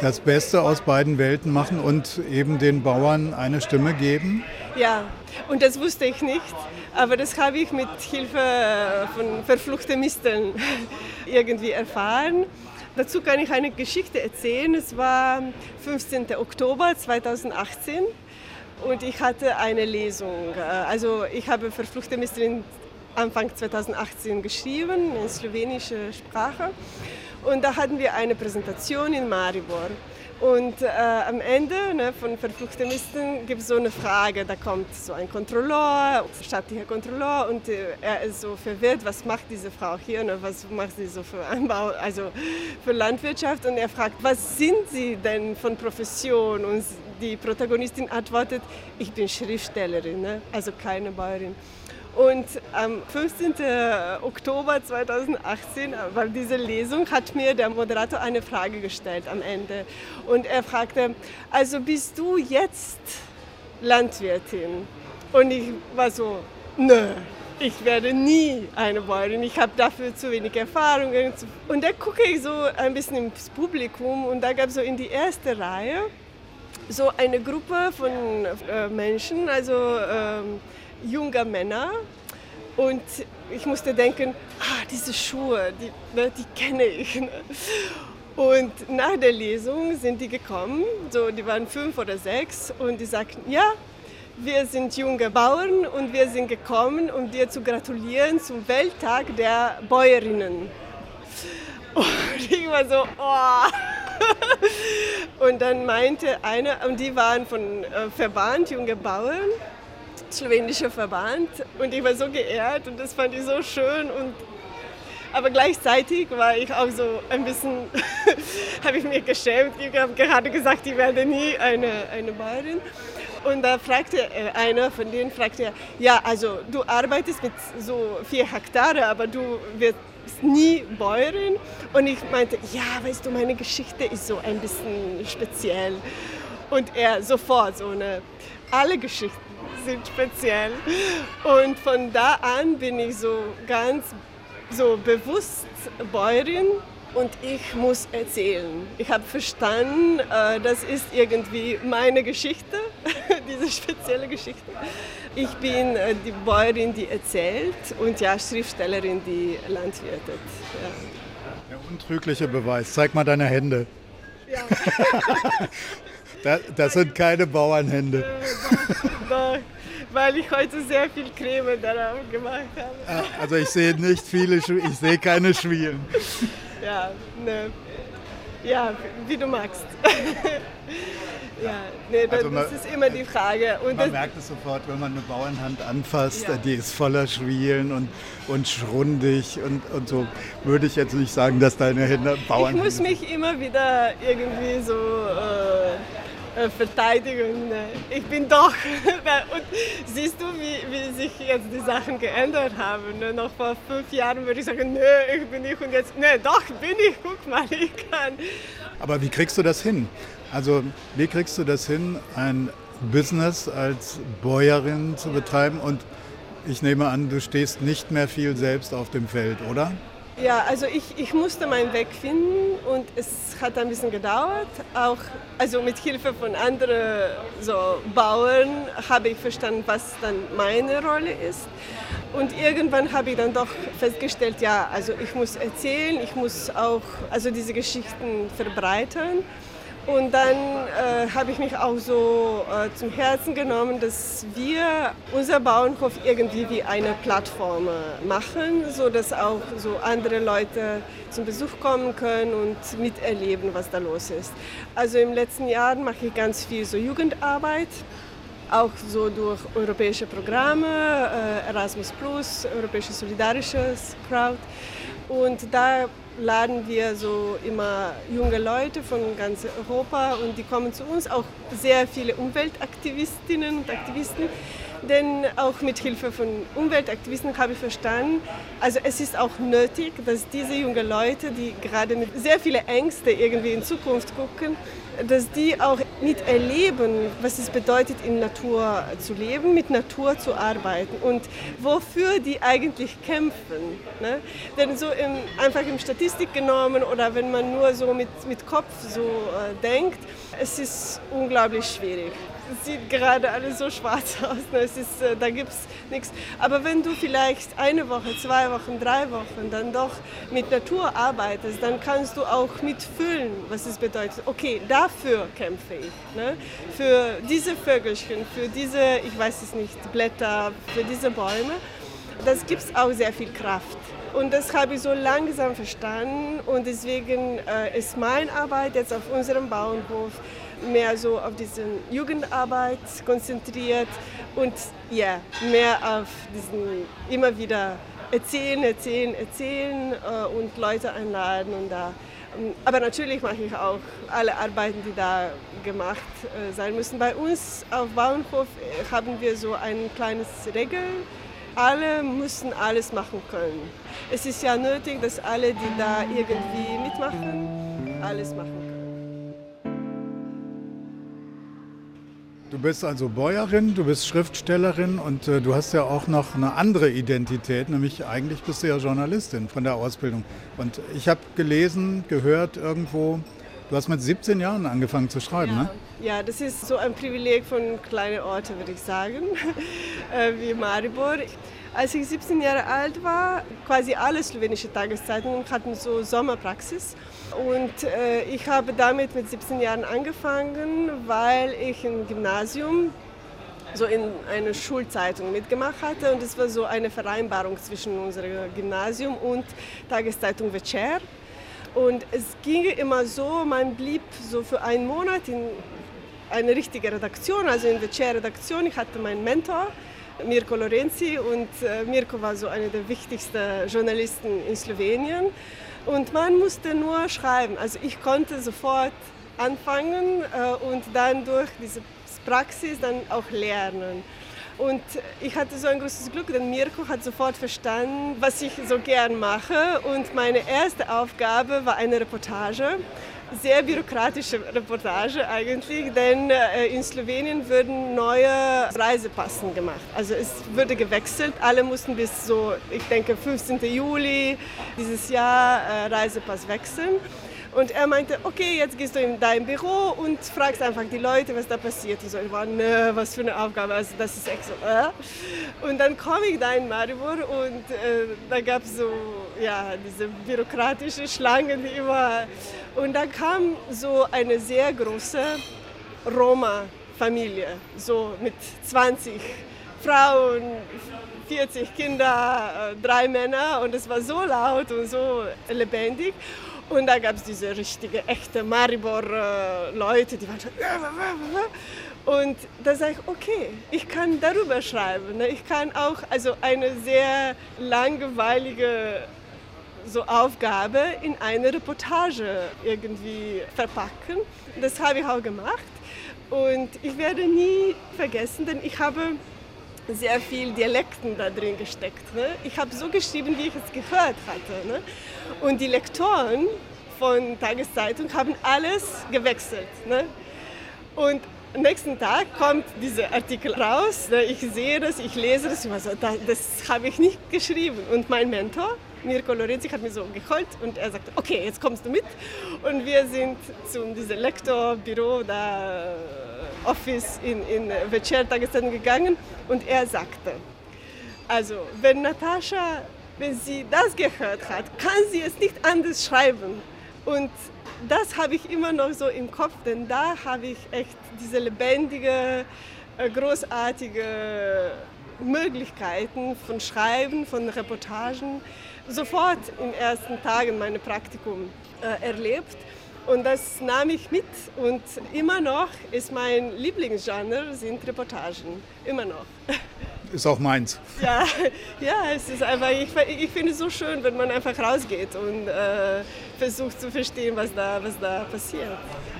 D: das Beste aus beiden Welten machen und eben den Bauern eine Stimme geben?
B: Ja, und das wusste ich nicht, aber das habe ich mit Hilfe von verfluchten Misteln irgendwie erfahren. Dazu kann ich eine Geschichte erzählen. Es war 15. Oktober 2018 und ich hatte eine Lesung. Also ich habe verfluchte Misteln Anfang 2018 geschrieben in slowenischer Sprache und da hatten wir eine Präsentation in Maribor. Und äh, am Ende ne, von verfluchten Misten gibt es so eine Frage. Da kommt so ein Kontrolleur, staatlicher Kontrolleur, und äh, er ist so verwirrt, was macht diese Frau hier, ne, was macht sie so für Anbau, also für Landwirtschaft. Und er fragt, was sind Sie denn von Profession? Und die Protagonistin antwortet, ich bin Schriftstellerin, ne, also keine Bäuerin. Und am 15. Oktober 2018, bei dieser Lesung, hat mir der Moderator eine Frage gestellt am Ende. Und er fragte, also bist du jetzt Landwirtin? Und ich war so, nö, ich werde nie eine Bäuerin, ich habe dafür zu wenig Erfahrung. Und da gucke ich so ein bisschen ins Publikum und da gab es so in die erste Reihe so eine Gruppe von äh, Menschen, also ähm, junger Männer. Und ich musste denken, ah, diese Schuhe, die, ne, die kenne ich. Ne? Und nach der Lesung sind die gekommen, so, die waren fünf oder sechs, und die sagten, ja, wir sind junge Bauern und wir sind gekommen, um dir zu gratulieren zum Welttag der Bäuerinnen. Und ich war so, oh. Und dann meinte einer, und die waren von äh, Verband Junge Bauern, slowenischer Verband und ich war so geehrt und das fand ich so schön und aber gleichzeitig war ich auch so ein bisschen, habe ich mich geschämt. Ich habe gerade gesagt, ich werde nie eine, eine Bäuerin. Und da fragte einer von denen, fragte ja, also du arbeitest mit so vier Hektare, aber du wirst nie Bäuerin. Und ich meinte, ja, weißt du, meine Geschichte ist so ein bisschen speziell. Und er sofort so eine, alle Geschichten sind speziell. Und von da an bin ich so ganz so bewusst Bäuerin und ich muss erzählen. Ich habe verstanden, äh, das ist irgendwie meine Geschichte, diese spezielle Geschichte. Ich bin äh, die Bäuerin, die erzählt und ja, Schriftstellerin, die landwirtet. Ja.
D: Der untrügliche Beweis. Zeig mal deine Hände. Ja. das, das sind keine Bauernhände.
B: Doch weil ich heute sehr viel Creme darauf gemacht habe.
D: Ah, also ich sehe nicht viele, ich sehe keine Schwielen.
B: Ja, ne. Ja, wie du magst. ja. Nee, das, also man, das ist immer die Frage.
D: Und man merkt es sofort, wenn man eine Bauernhand anfasst, ja. die ist voller Schwielen und, und schrundig und, und so. Würde ich jetzt nicht sagen, dass deine Hände Bauern.
B: Ich muss mich immer wieder irgendwie so äh verteidigen. Ich bin doch. und siehst du, wie, wie sich jetzt die Sachen geändert haben? Noch vor fünf Jahren würde ich sagen, nö, ich bin nicht. Und jetzt, ne, doch bin ich. Guck mal, ich kann.
D: Aber wie kriegst du das hin? Also wie kriegst du das hin, ein Business als Bäuerin zu betreiben? Und ich nehme an, du stehst nicht mehr viel selbst auf dem Feld, oder?
B: Ja, also ich, ich musste meinen Weg finden und es hat ein bisschen gedauert. Auch also mit Hilfe von anderen so Bauern habe ich verstanden, was dann meine Rolle ist. Und irgendwann habe ich dann doch festgestellt, ja, also ich muss erzählen, ich muss auch also diese Geschichten verbreiten. Und dann äh, habe ich mich auch so äh, zum Herzen genommen, dass wir unser Bauernhof irgendwie wie eine Plattform äh, machen, so dass auch so andere Leute zum Besuch kommen können und miterleben, was da los ist. Also im letzten Jahr mache ich ganz viel so Jugendarbeit auch so durch europäische Programme, äh, Erasmus Plus, Europäische Solidarisches Crowd. Und da laden wir so immer junge Leute von ganz Europa und die kommen zu uns, auch sehr viele Umweltaktivistinnen und Aktivisten. Denn auch mit Hilfe von Umweltaktivisten habe ich verstanden, also es ist auch nötig, dass diese jungen Leute, die gerade mit sehr vielen Ängsten irgendwie in Zukunft gucken, dass die auch miterleben, was es bedeutet, in Natur zu leben, mit Natur zu arbeiten und wofür die eigentlich kämpfen. Ne? Denn so im, einfach in Statistik genommen oder wenn man nur so mit, mit Kopf so äh, denkt, es ist unglaublich schwierig sieht gerade alles so schwarz aus. Es ist, äh, da gibt es nichts. Aber wenn du vielleicht eine Woche, zwei Wochen, drei Wochen dann doch mit Natur arbeitest, dann kannst du auch mitfühlen, was es bedeutet. Okay, dafür kämpfe ich. Ne? Für diese Vögelchen, für diese, ich weiß es nicht, Blätter, für diese Bäume. Das gibt es auch sehr viel Kraft. Und das habe ich so langsam verstanden und deswegen äh, ist meine Arbeit jetzt auf unserem Bauernhof mehr so auf diese Jugendarbeit konzentriert und ja, mehr auf diesen immer wieder erzählen, erzählen, erzählen äh, und Leute einladen und da. Ähm, aber natürlich mache ich auch alle Arbeiten, die da gemacht äh, sein müssen. Bei uns auf Bauernhof äh, haben wir so ein kleines Regel. Alle müssen alles machen können. Es ist ja nötig, dass alle, die da irgendwie mitmachen, alles machen
D: Du bist also Bäuerin, du bist Schriftstellerin und äh, du hast ja auch noch eine andere Identität, nämlich eigentlich bist du ja Journalistin von der Ausbildung. Und ich habe gelesen, gehört irgendwo, du hast mit 17 Jahren angefangen zu schreiben,
B: ja.
D: ne?
B: Ja, das ist so ein Privileg von kleinen Orten, würde ich sagen, äh, wie Maribor. Als ich 17 Jahre alt war, quasi alle slowenische Tageszeitungen hatten so Sommerpraxis. Und äh, ich habe damit mit 17 Jahren angefangen, weil ich im Gymnasium so in einer Schulzeitung mitgemacht hatte und es war so eine Vereinbarung zwischen unserem Gymnasium und Tageszeitung Večer. Und es ging immer so, man blieb so für einen Monat in eine richtige Redaktion, also in Večer-Redaktion. Ich hatte meinen Mentor, Mirko Lorenzi, und äh, Mirko war so einer der wichtigsten Journalisten in Slowenien. Und man musste nur schreiben. Also ich konnte sofort anfangen äh, und dann durch diese Praxis dann auch lernen. Und ich hatte so ein großes Glück, denn Mirko hat sofort verstanden, was ich so gern mache. Und meine erste Aufgabe war eine Reportage sehr bürokratische Reportage eigentlich, denn äh, in Slowenien würden neue Reisepassen gemacht. Also es wurde gewechselt, alle mussten bis so, ich denke 15. Juli dieses Jahr äh, Reisepass wechseln. Und er meinte, okay, jetzt gehst du in dein Büro und fragst einfach die Leute, was da passiert. Und so, ich war, nö, was für eine Aufgabe, also das ist echt so. Äh? Und dann komme ich da in Maribor und äh, da gab es so, ja, diese bürokratische Schlange, die immer... Und da kam so eine sehr große Roma-Familie, so mit 20 Frauen, 40 Kinder, äh, drei Männer und es war so laut und so lebendig. Und da gab es diese richtige, echte Maribor-Leute, die waren schon. Und da sage ich, okay, ich kann darüber schreiben. Ne? Ich kann auch also eine sehr langweilige so Aufgabe in eine Reportage irgendwie verpacken. Das habe ich auch gemacht. Und ich werde nie vergessen, denn ich habe sehr viel Dialekten da drin gesteckt. Ne? Ich habe so geschrieben, wie ich es gehört hatte. Ne? Und die Lektoren von Tageszeitung haben alles gewechselt. Ne? Und am nächsten Tag kommt dieser Artikel raus. Ne? Ich sehe das, ich lese das. Ich so, das, das habe ich nicht geschrieben. Und mein Mentor, Mirko Lorenzi, hat mir so geholt und er sagte, okay, jetzt kommst du mit. Und wir sind zu diesem Lektorbüro da Office in, in Večer-Tageszeitung gegangen und er sagte, also wenn Natascha, wenn sie das gehört hat, kann sie es nicht anders schreiben. Und das habe ich immer noch so im Kopf, denn da habe ich echt diese lebendige, äh, großartige Möglichkeiten von Schreiben, von Reportagen sofort in den ersten Tagen meines Praktikums äh, erlebt. Und das nahm ich mit und immer noch ist mein Lieblingsgenre sind Reportagen. Immer noch.
D: Ist auch meins.
B: Ja, ja es ist einfach, ich, ich finde es so schön, wenn man einfach rausgeht und äh, versucht zu verstehen, was da, was da passiert.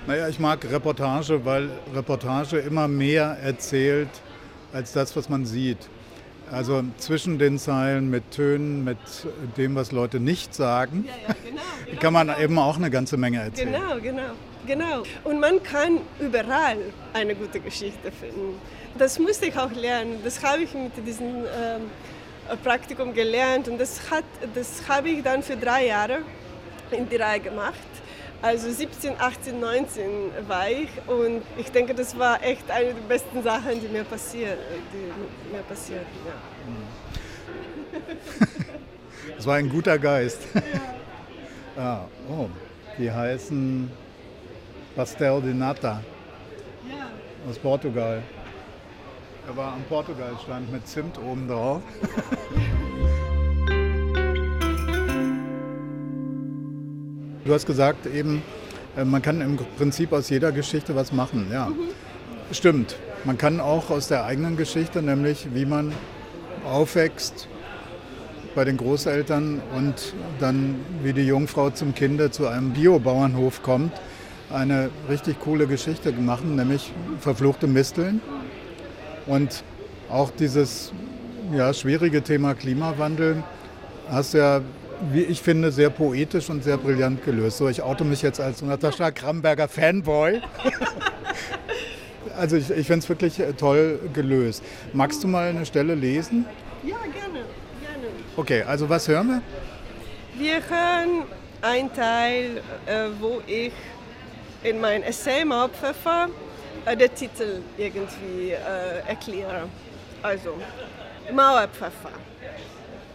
D: Naja, ich mag Reportage, weil Reportage immer mehr erzählt als das, was man sieht. Also zwischen den Zeilen mit Tönen, mit dem, was Leute nicht sagen, ja, ja, genau, genau, kann man eben auch eine ganze Menge erzählen.
B: Genau, genau, genau. Und man kann überall eine gute Geschichte finden. Das musste ich auch lernen. Das habe ich mit diesem ähm, Praktikum gelernt und das, das habe ich dann für drei Jahre in die Reihe gemacht. Also 17, 18, 19 war ich und ich denke, das war echt eine der besten Sachen, die mir passiert, die mir passiert. Ja.
D: Das war ein guter Geist. Ja. ah, oh, die heißen Pastel de Nata ja. aus Portugal. Er war am Portugalstand mit Zimt oben drauf. Du hast gesagt eben, äh, man kann im Prinzip aus jeder Geschichte was machen. Ja, mhm. stimmt. Man kann auch aus der eigenen Geschichte, nämlich wie man aufwächst bei den Großeltern und dann wie die Jungfrau zum Kinde zu einem Biobauernhof kommt, eine richtig coole Geschichte machen, nämlich verfluchte Misteln. Und auch dieses ja, schwierige Thema Klimawandel hast du ja wie ich finde, sehr poetisch und sehr brillant gelöst. So, ich oute mich jetzt als Natascha Kramberger Fanboy. also ich, ich finde es wirklich äh, toll gelöst. Magst du mal eine Stelle lesen?
B: Ja, gerne, gerne.
D: Okay, also was hören wir?
B: Wir hören einen Teil, äh, wo ich in mein Essay Maupfeffer äh, den Titel irgendwie äh, erkläre. Also, Mauerpfeffer.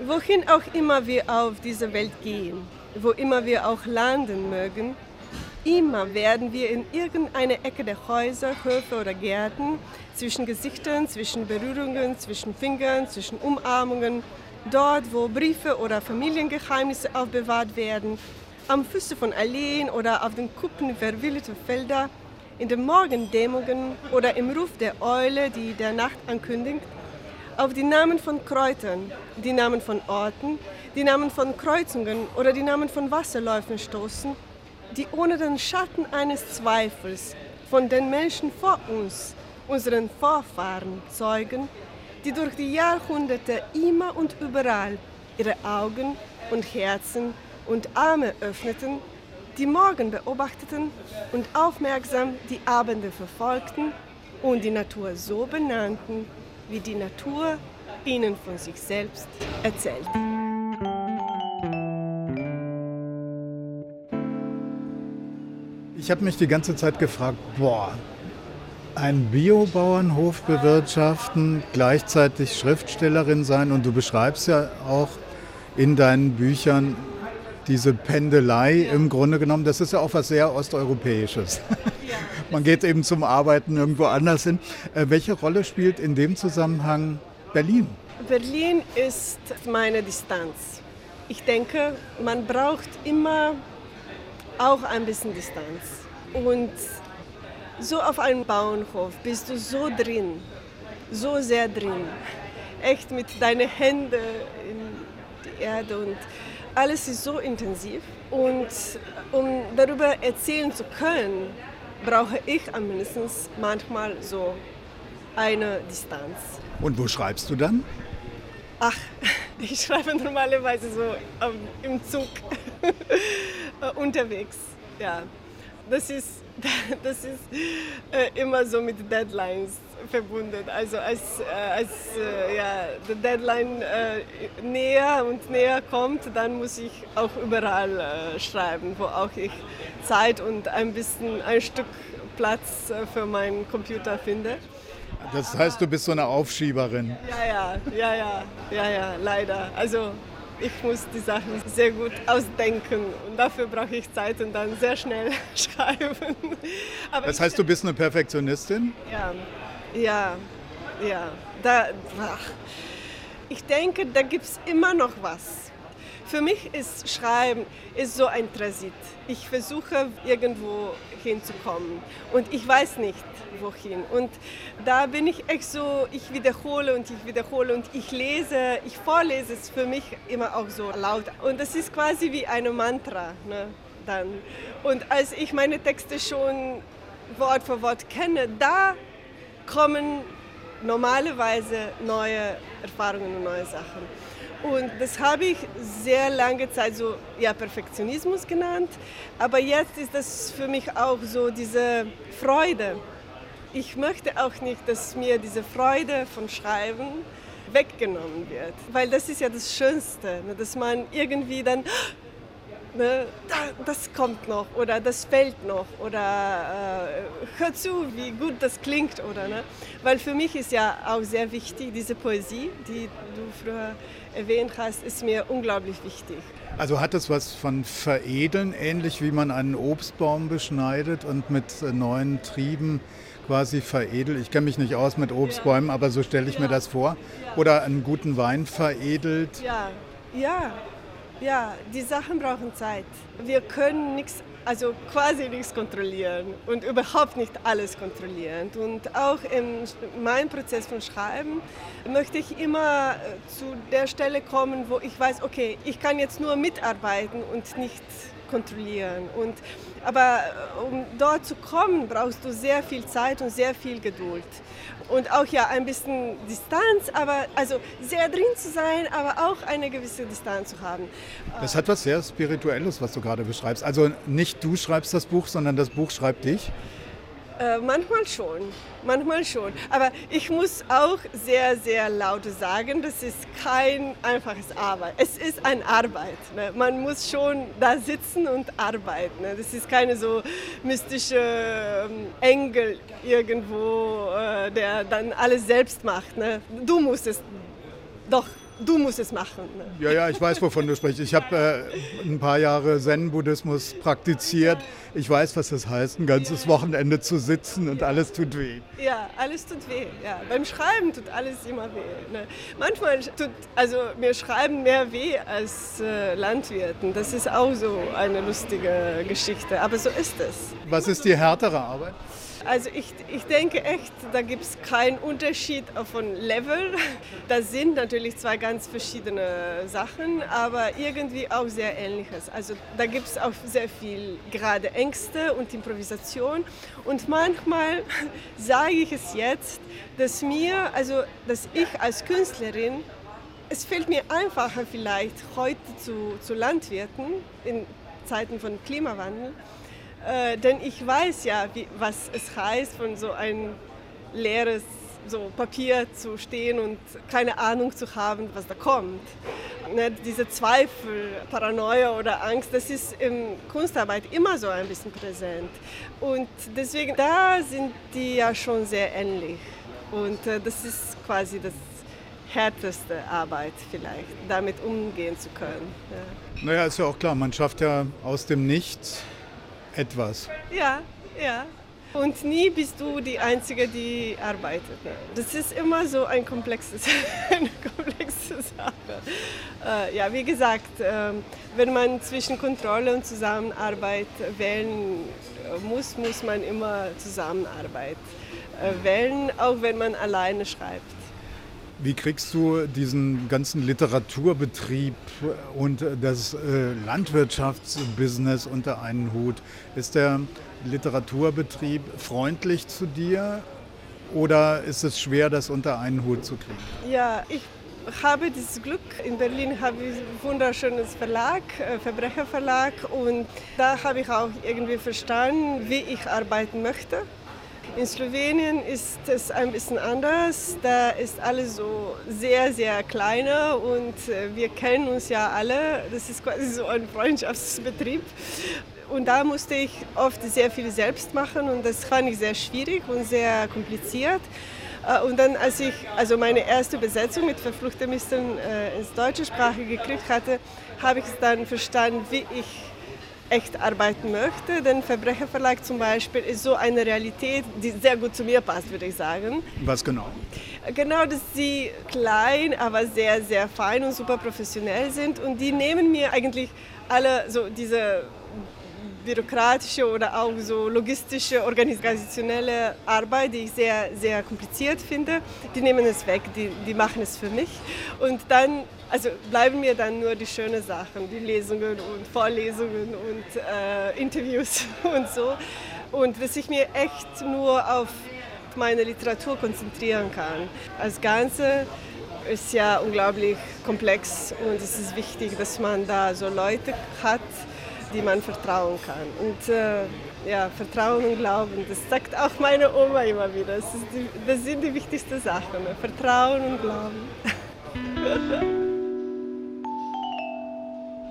B: Wohin auch immer wir auf dieser Welt gehen, wo immer wir auch landen mögen, immer werden wir in irgendeiner Ecke der Häuser, Höfe oder Gärten zwischen Gesichtern, zwischen Berührungen, zwischen Fingern, zwischen Umarmungen, dort, wo Briefe oder Familiengeheimnisse aufbewahrt werden, am Füße von Alleen oder auf den Kuppen verwilderter Felder, in den Morgendämmerungen oder im Ruf der Eule, die der Nacht ankündigt, auf die Namen von Kräutern, die Namen von Orten, die Namen von Kreuzungen oder die Namen von Wasserläufen stoßen, die ohne den Schatten eines Zweifels von den Menschen vor uns, unseren Vorfahren, zeugen, die durch die Jahrhunderte immer und überall ihre Augen und Herzen und Arme öffneten, die Morgen beobachteten und aufmerksam die Abende verfolgten und die Natur so benannten, wie die Natur ihnen von sich selbst erzählt.
D: Ich habe mich die ganze Zeit gefragt, boah, ein Biobauernhof bewirtschaften, gleichzeitig Schriftstellerin sein und du beschreibst ja auch in deinen Büchern diese Pendelei im Grunde genommen, das ist ja auch was sehr Osteuropäisches. Man geht eben zum Arbeiten irgendwo anders hin. Äh, welche Rolle spielt in dem Zusammenhang Berlin?
B: Berlin ist meine Distanz. Ich denke, man braucht immer auch ein bisschen Distanz. Und so auf einem Bauernhof bist du so drin, so sehr drin. Echt mit deinen Händen in die Erde und alles ist so intensiv. Und um darüber erzählen zu können, brauche ich am mindestens manchmal so eine Distanz.
D: Und wo schreibst du dann?
B: Ach, ich schreibe normalerweise so ähm, im Zug unterwegs. Ja, das ist, das ist äh, immer so mit Deadlines verbunden. Also als, äh, als äh, ja, die Deadline äh, näher und näher kommt, dann muss ich auch überall äh, schreiben, wo auch ich Zeit und ein bisschen ein Stück Platz äh, für meinen Computer finde.
D: Das heißt, du bist so eine Aufschieberin.
B: Ja, ja, ja, ja, ja, ja, leider. Also ich muss die Sachen sehr gut ausdenken und dafür brauche ich Zeit und dann sehr schnell schreiben.
D: Aber das heißt, du bist eine Perfektionistin?
B: Ja, ja, ja. Da, ach. Ich denke, da gibt es immer noch was. Für mich ist Schreiben ist so ein Transit. Ich versuche irgendwo hinzukommen und ich weiß nicht wohin. Und da bin ich echt so, ich wiederhole und ich wiederhole und ich lese, ich vorlese es für mich immer auch so laut. Und das ist quasi wie eine Mantra. Ne, dann. Und als ich meine Texte schon Wort für Wort kenne, da kommen normalerweise neue Erfahrungen und neue Sachen. Und das habe ich sehr lange Zeit so ja, Perfektionismus genannt. Aber jetzt ist das für mich auch so diese Freude. Ich möchte auch nicht, dass mir diese Freude von Schreiben weggenommen wird. Weil das ist ja das Schönste, ne, dass man irgendwie dann ne, das kommt noch oder das fällt noch oder äh, hör zu, wie gut das klingt oder ne? Weil für mich ist ja auch sehr wichtig diese Poesie, die du früher erwähnt hast, ist mir unglaublich wichtig.
D: Also hat es was von Veredeln, ähnlich wie man einen Obstbaum beschneidet und mit äh, neuen Trieben quasi veredelt. Ich kenne mich nicht aus mit Obstbäumen, aber so stelle ich ja. mir das vor. Oder einen guten Wein veredelt.
B: Ja, ja, ja, die Sachen brauchen Zeit. Wir können nichts, also quasi nichts kontrollieren und überhaupt nicht alles kontrollieren. Und auch in meinem Prozess von Schreiben möchte ich immer äh, zu der Stelle kommen, wo ich weiß, okay, ich kann jetzt nur mitarbeiten und nicht kontrollieren. Und, aber äh, um dort zu kommen, brauchst du sehr viel Zeit und sehr viel Geduld und auch ja ein bisschen Distanz, aber also sehr drin zu sein, aber auch eine gewisse Distanz zu haben.
D: Das hat was sehr Spirituelles, was du gerade beschreibst. Also nicht du schreibst das Buch, sondern das Buch schreibt dich.
B: Äh, manchmal schon, manchmal schon. Aber ich muss auch sehr, sehr laut sagen, das ist kein einfaches Arbeit. Es ist eine Arbeit. Ne? Man muss schon da sitzen und arbeiten. Ne? Das ist keine so mystische ähm, Engel irgendwo, äh, der dann alles selbst macht. Ne? Du musst es doch du musst es machen. Ne?
D: Ja, ja, ich weiß, wovon du sprichst. Ich habe äh, ein paar Jahre Zen-Buddhismus praktiziert. Ich weiß, was das heißt, ein ganzes Wochenende zu sitzen und alles tut weh.
B: Ja, alles tut weh. Ja. Beim Schreiben tut alles immer weh. Ne? Manchmal tut also mir Schreiben mehr weh als äh, Landwirten. Das ist auch so eine lustige Geschichte. Aber so ist es.
D: Was ist die härtere Arbeit?
B: Also ich, ich denke echt, da gibt es keinen Unterschied von Level. Das sind natürlich zwei ganz verschiedene Sachen, aber irgendwie auch sehr ähnliches. Also da gibt es auch sehr viel gerade Ängste und Improvisation. Und manchmal sage ich es jetzt, dass mir, also dass ich als Künstlerin es fällt mir einfacher vielleicht heute zu, zu Landwirten in Zeiten von Klimawandel, äh, denn ich weiß ja, wie, was es heißt, von so ein leeres so Papier zu stehen und keine Ahnung zu haben, was da kommt. Ne, diese Zweifel, Paranoia oder Angst, das ist in Kunstarbeit immer so ein bisschen präsent. Und deswegen, da sind die ja schon sehr ähnlich. Und äh, das ist quasi das härteste Arbeit vielleicht, damit umgehen zu können.
D: Ja. Naja, ist ja auch klar, man schafft ja aus dem Nichts etwas.
B: Ja, ja. Und nie bist du die Einzige, die arbeitet. Das ist immer so ein komplexes, eine komplexe Sache. Äh, ja, wie gesagt, äh, wenn man zwischen Kontrolle und Zusammenarbeit wählen muss, muss man immer Zusammenarbeit äh, wählen, auch wenn man alleine schreibt.
D: Wie kriegst du diesen ganzen Literaturbetrieb und das äh, Landwirtschaftsbusiness unter einen Hut? Ist der Literaturbetrieb freundlich zu dir oder ist es schwer, das unter einen Hut zu kriegen?
B: Ja, ich habe dieses Glück. In Berlin habe ich ein wunderschönes Verlag, äh, Verbrecherverlag und da habe ich auch irgendwie verstanden, wie ich arbeiten möchte. In Slowenien ist es ein bisschen anders. Da ist alles so sehr, sehr kleiner und äh, wir kennen uns ja alle. Das ist quasi so ein Freundschaftsbetrieb. Und da musste ich oft sehr viel selbst machen und das fand ich sehr schwierig und sehr kompliziert. Äh, und dann, als ich also meine erste Besetzung mit verfluchten Misteln äh, ins deutsche Sprache gekriegt hatte, habe ich dann verstanden, wie ich echt arbeiten möchte. Denn Verbrecherverlag zum Beispiel ist so eine Realität, die sehr gut zu mir passt, würde ich sagen.
D: Was genau?
B: Genau, dass sie klein, aber sehr, sehr fein und super professionell sind. Und die nehmen mir eigentlich alle so diese bürokratische oder auch so logistische, organisationelle Arbeit, die ich sehr, sehr kompliziert finde, die nehmen es weg, die, die machen es für mich. Und dann also bleiben mir dann nur die schönen Sachen, die Lesungen und Vorlesungen und äh, Interviews und so. Und dass ich mir echt nur auf meine Literatur konzentrieren kann. Als Ganze ist ja unglaublich komplex und es ist wichtig, dass man da so Leute hat, die man vertrauen kann. Und äh, ja, Vertrauen und Glauben, das sagt auch meine Oma immer wieder. Das, die, das sind die wichtigsten Sachen, ne? Vertrauen und Glauben.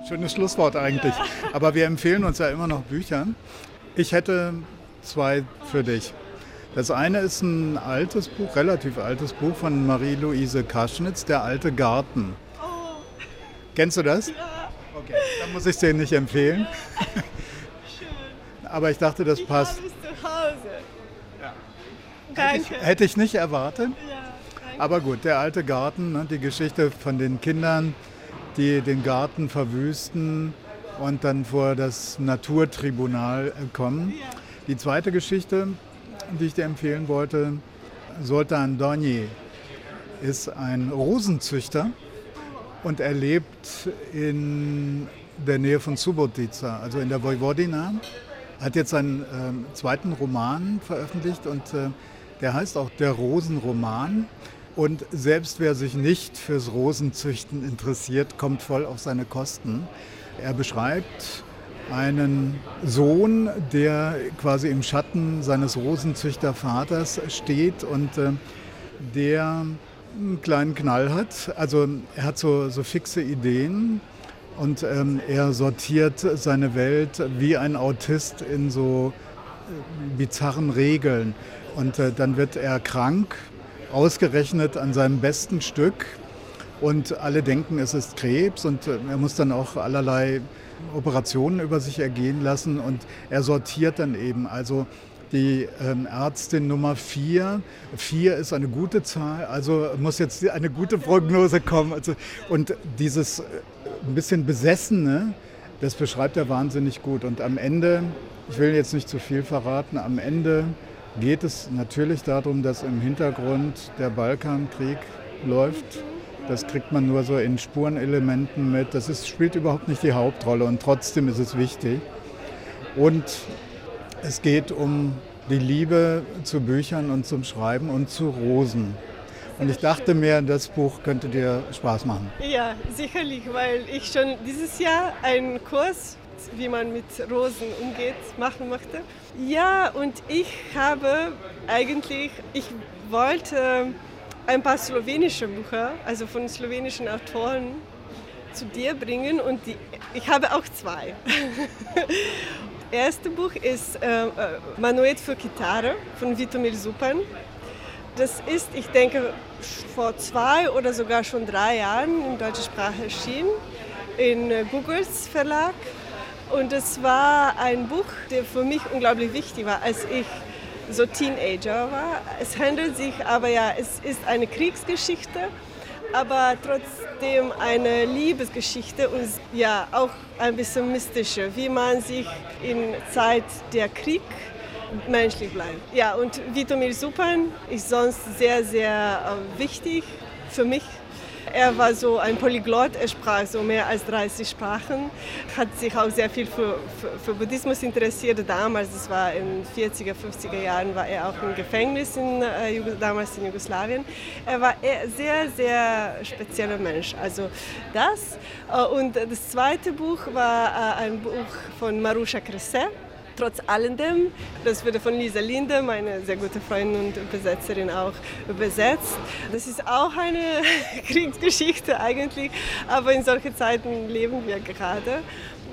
D: Schönes Schlusswort eigentlich. Ja. Aber wir empfehlen uns ja immer noch Bücher. Ich hätte zwei für dich. Das eine ist ein altes Buch, relativ altes Buch von Marie-Louise Kaschnitz, Der alte Garten. Oh. Kennst du das?
B: Ja.
D: Okay, dann muss ich es dir nicht empfehlen.
B: Schön.
D: Aber ich dachte, das
B: ich
D: passt.
B: Ich zu Hause.
D: Ja.
B: Danke.
D: Hätte ich, hätte ich nicht erwartet.
B: Ja.
D: Aber gut, der alte Garten, ne, die Geschichte von den Kindern, die den Garten verwüsten und dann vor das Naturtribunal äh, kommen.
B: Ja.
D: Die zweite Geschichte, die ich dir empfehlen wollte, Sultan Donji ist ein Rosenzüchter und er lebt in der Nähe von Subotica, also in der Vojvodina. Hat jetzt seinen äh, zweiten Roman veröffentlicht und äh, der heißt auch Der Rosenroman. Und selbst wer sich nicht fürs Rosenzüchten interessiert, kommt voll auf seine Kosten. Er beschreibt einen Sohn, der quasi im Schatten seines Rosenzüchtervaters steht und äh, der einen kleinen Knall hat. Also er hat so, so fixe Ideen und ähm, er sortiert seine Welt wie ein Autist in so äh, bizarren Regeln. Und äh, dann wird er krank, ausgerechnet an seinem besten Stück. Und alle denken, es ist Krebs und äh, er muss dann auch allerlei Operationen über sich ergehen lassen und er sortiert dann eben. Also die ähm, Ärztin Nummer 4. 4 ist eine gute Zahl, also muss jetzt eine gute Prognose kommen. Also, und dieses äh, ein bisschen Besessene, das beschreibt er wahnsinnig gut. Und am Ende, ich will jetzt nicht zu viel verraten, am Ende geht es natürlich darum, dass im Hintergrund der Balkankrieg läuft. Das kriegt man nur so in Spurenelementen mit. Das ist, spielt überhaupt nicht die Hauptrolle und trotzdem ist es wichtig. Und es geht um die Liebe zu Büchern und zum Schreiben und zu Rosen. Und ich dachte mir, das Buch könnte dir Spaß machen.
B: Ja, sicherlich, weil ich schon dieses Jahr einen Kurs, wie man mit Rosen umgeht, machen möchte. Ja, und ich habe eigentlich, ich wollte ein paar slowenische Bücher, also von slowenischen Autoren, zu dir bringen und die, ich habe auch zwei. erste Buch ist äh, äh, Manuet für Gitarre von Vitomil Supan. Das ist, ich denke, vor zwei oder sogar schon drei Jahren in deutscher Sprache erschienen, in äh, Googles Verlag. Und es war ein Buch, der für mich unglaublich wichtig war, als ich so Teenager war. Es handelt sich aber ja, es ist eine Kriegsgeschichte, aber trotzdem eine Liebesgeschichte und ja auch ein bisschen mystische, wie man sich in Zeit der Krieg menschlich bleibt. Ja, und Vitomir Supan ist sonst sehr, sehr äh, wichtig für mich er war so ein Polyglot, er sprach so mehr als 30 Sprachen, hat sich auch sehr viel für, für, für Buddhismus interessiert. Damals, das war in den 40er, 50er Jahren, war er auch im Gefängnis in, äh, damals in Jugoslawien. Er war sehr, sehr spezieller Mensch. Also das. Äh, und das zweite Buch war äh, ein Buch von Marusha Cresset trotz alledem. Das wurde von Lisa Linde, meine sehr gute Freundin und Übersetzerin, auch übersetzt. Das ist auch eine Kriegsgeschichte eigentlich, aber in solchen Zeiten leben wir gerade.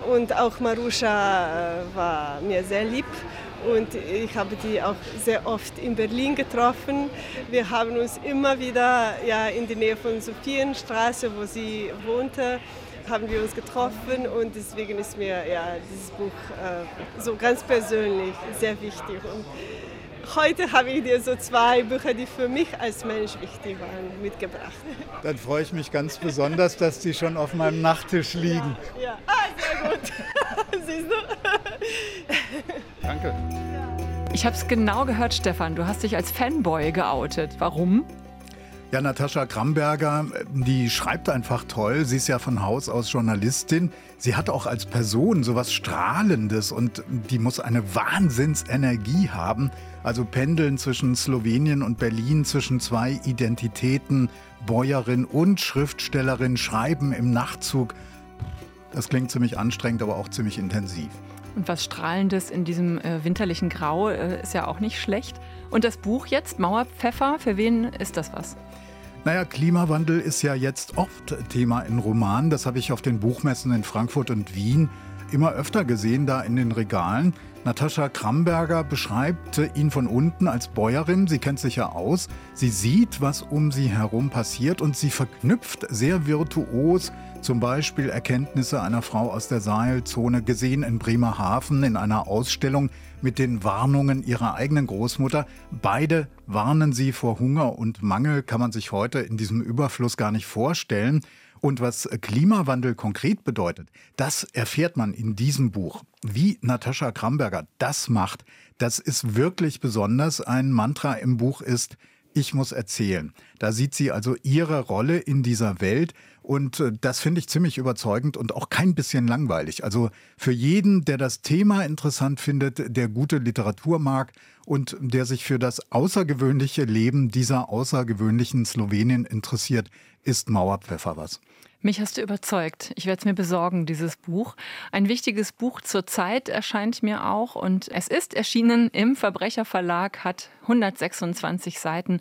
B: Und auch Marusha äh, war mir sehr lieb und ich habe die auch sehr oft in Berlin getroffen. Wir haben uns immer wieder ja, in der Nähe von Sophienstraße, wo sie wohnte, haben wir uns getroffen und deswegen ist mir ja, dieses Buch äh, so ganz persönlich sehr wichtig. Und heute habe ich dir so zwei Bücher, die für mich als Mensch wichtig waren, mitgebracht.
D: Dann freue ich mich ganz besonders, dass die schon auf meinem Nachttisch liegen.
B: Ja, ja. Ah, sehr gut. Siehst du?
D: Danke.
C: Ich habe es genau gehört, Stefan. Du hast dich als Fanboy geoutet. Warum?
D: Ja, Natascha Kramberger, die schreibt einfach toll. Sie ist ja von Haus aus Journalistin. Sie hat auch als Person sowas Strahlendes und die muss eine Wahnsinnsenergie haben. Also pendeln zwischen Slowenien und Berlin, zwischen zwei Identitäten, Bäuerin und Schriftstellerin, schreiben im Nachtzug. Das klingt ziemlich anstrengend, aber auch ziemlich intensiv.
C: Und was Strahlendes in diesem äh, winterlichen Grau äh, ist ja auch nicht schlecht. Und das Buch jetzt, Mauerpfeffer, für wen ist das was?
D: Naja, Klimawandel ist ja jetzt oft Thema in Romanen. Das habe ich auf den Buchmessen in Frankfurt und Wien immer öfter gesehen, da in den Regalen. Natascha Kramberger beschreibt ihn von unten als Bäuerin. Sie kennt sich ja aus. Sie sieht, was um sie herum passiert und sie verknüpft sehr virtuos zum Beispiel Erkenntnisse einer Frau aus der Sahelzone, gesehen in Bremerhaven in einer Ausstellung mit den Warnungen ihrer eigenen Großmutter. Beide warnen sie vor Hunger und Mangel, kann man sich heute in diesem Überfluss gar nicht vorstellen. Und was Klimawandel konkret bedeutet, das erfährt man in diesem Buch. Wie Natascha Kramberger das macht, das ist wirklich besonders. Ein Mantra im Buch ist, ich muss erzählen. Da sieht sie also ihre Rolle in dieser Welt und äh, das finde ich ziemlich überzeugend und auch kein bisschen langweilig. Also für jeden, der das Thema interessant findet, der gute Literatur mag und der sich für das außergewöhnliche Leben dieser außergewöhnlichen Slowenien interessiert, ist Mauerpfeffer was.
C: Mich hast du überzeugt. Ich werde es mir besorgen, dieses Buch. Ein wichtiges Buch zur Zeit erscheint mir auch und es ist erschienen im Verbrecherverlag, hat 126 Seiten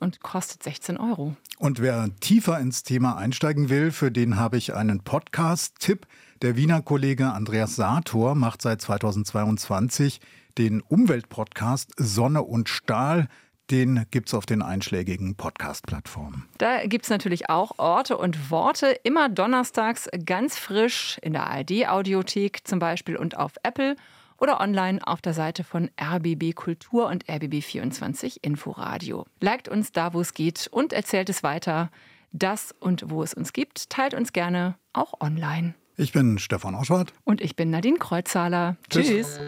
C: und kostet 16 Euro.
D: Und wer tiefer ins Thema einsteigen will, für den habe ich einen Podcast-Tipp. Der Wiener Kollege Andreas Sator macht seit 2022 den Umweltpodcast Sonne und Stahl. Den gibt es auf den einschlägigen Podcast-Plattformen.
C: Da gibt es natürlich auch Orte und Worte, immer donnerstags ganz frisch in der ARD-Audiothek zum Beispiel und auf Apple oder online auf der Seite von RBB Kultur und RBB24 Inforadio. Liked uns da, wo es geht und erzählt es weiter. Das und wo es uns gibt, teilt uns gerne auch online.
D: Ich bin Stefan Oschwart.
C: Und ich bin Nadine Kreuzzahler. Tschüss. Tschüss.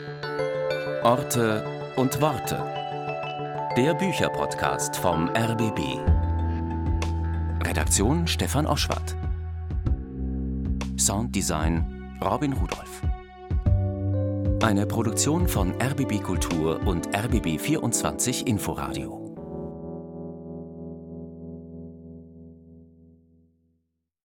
A: Orte und Worte. Der Bücherpodcast vom RBB. Redaktion Stefan Oschwart. Sounddesign Robin Rudolph. Eine Produktion von RBB Kultur und RBB 24 Inforadio.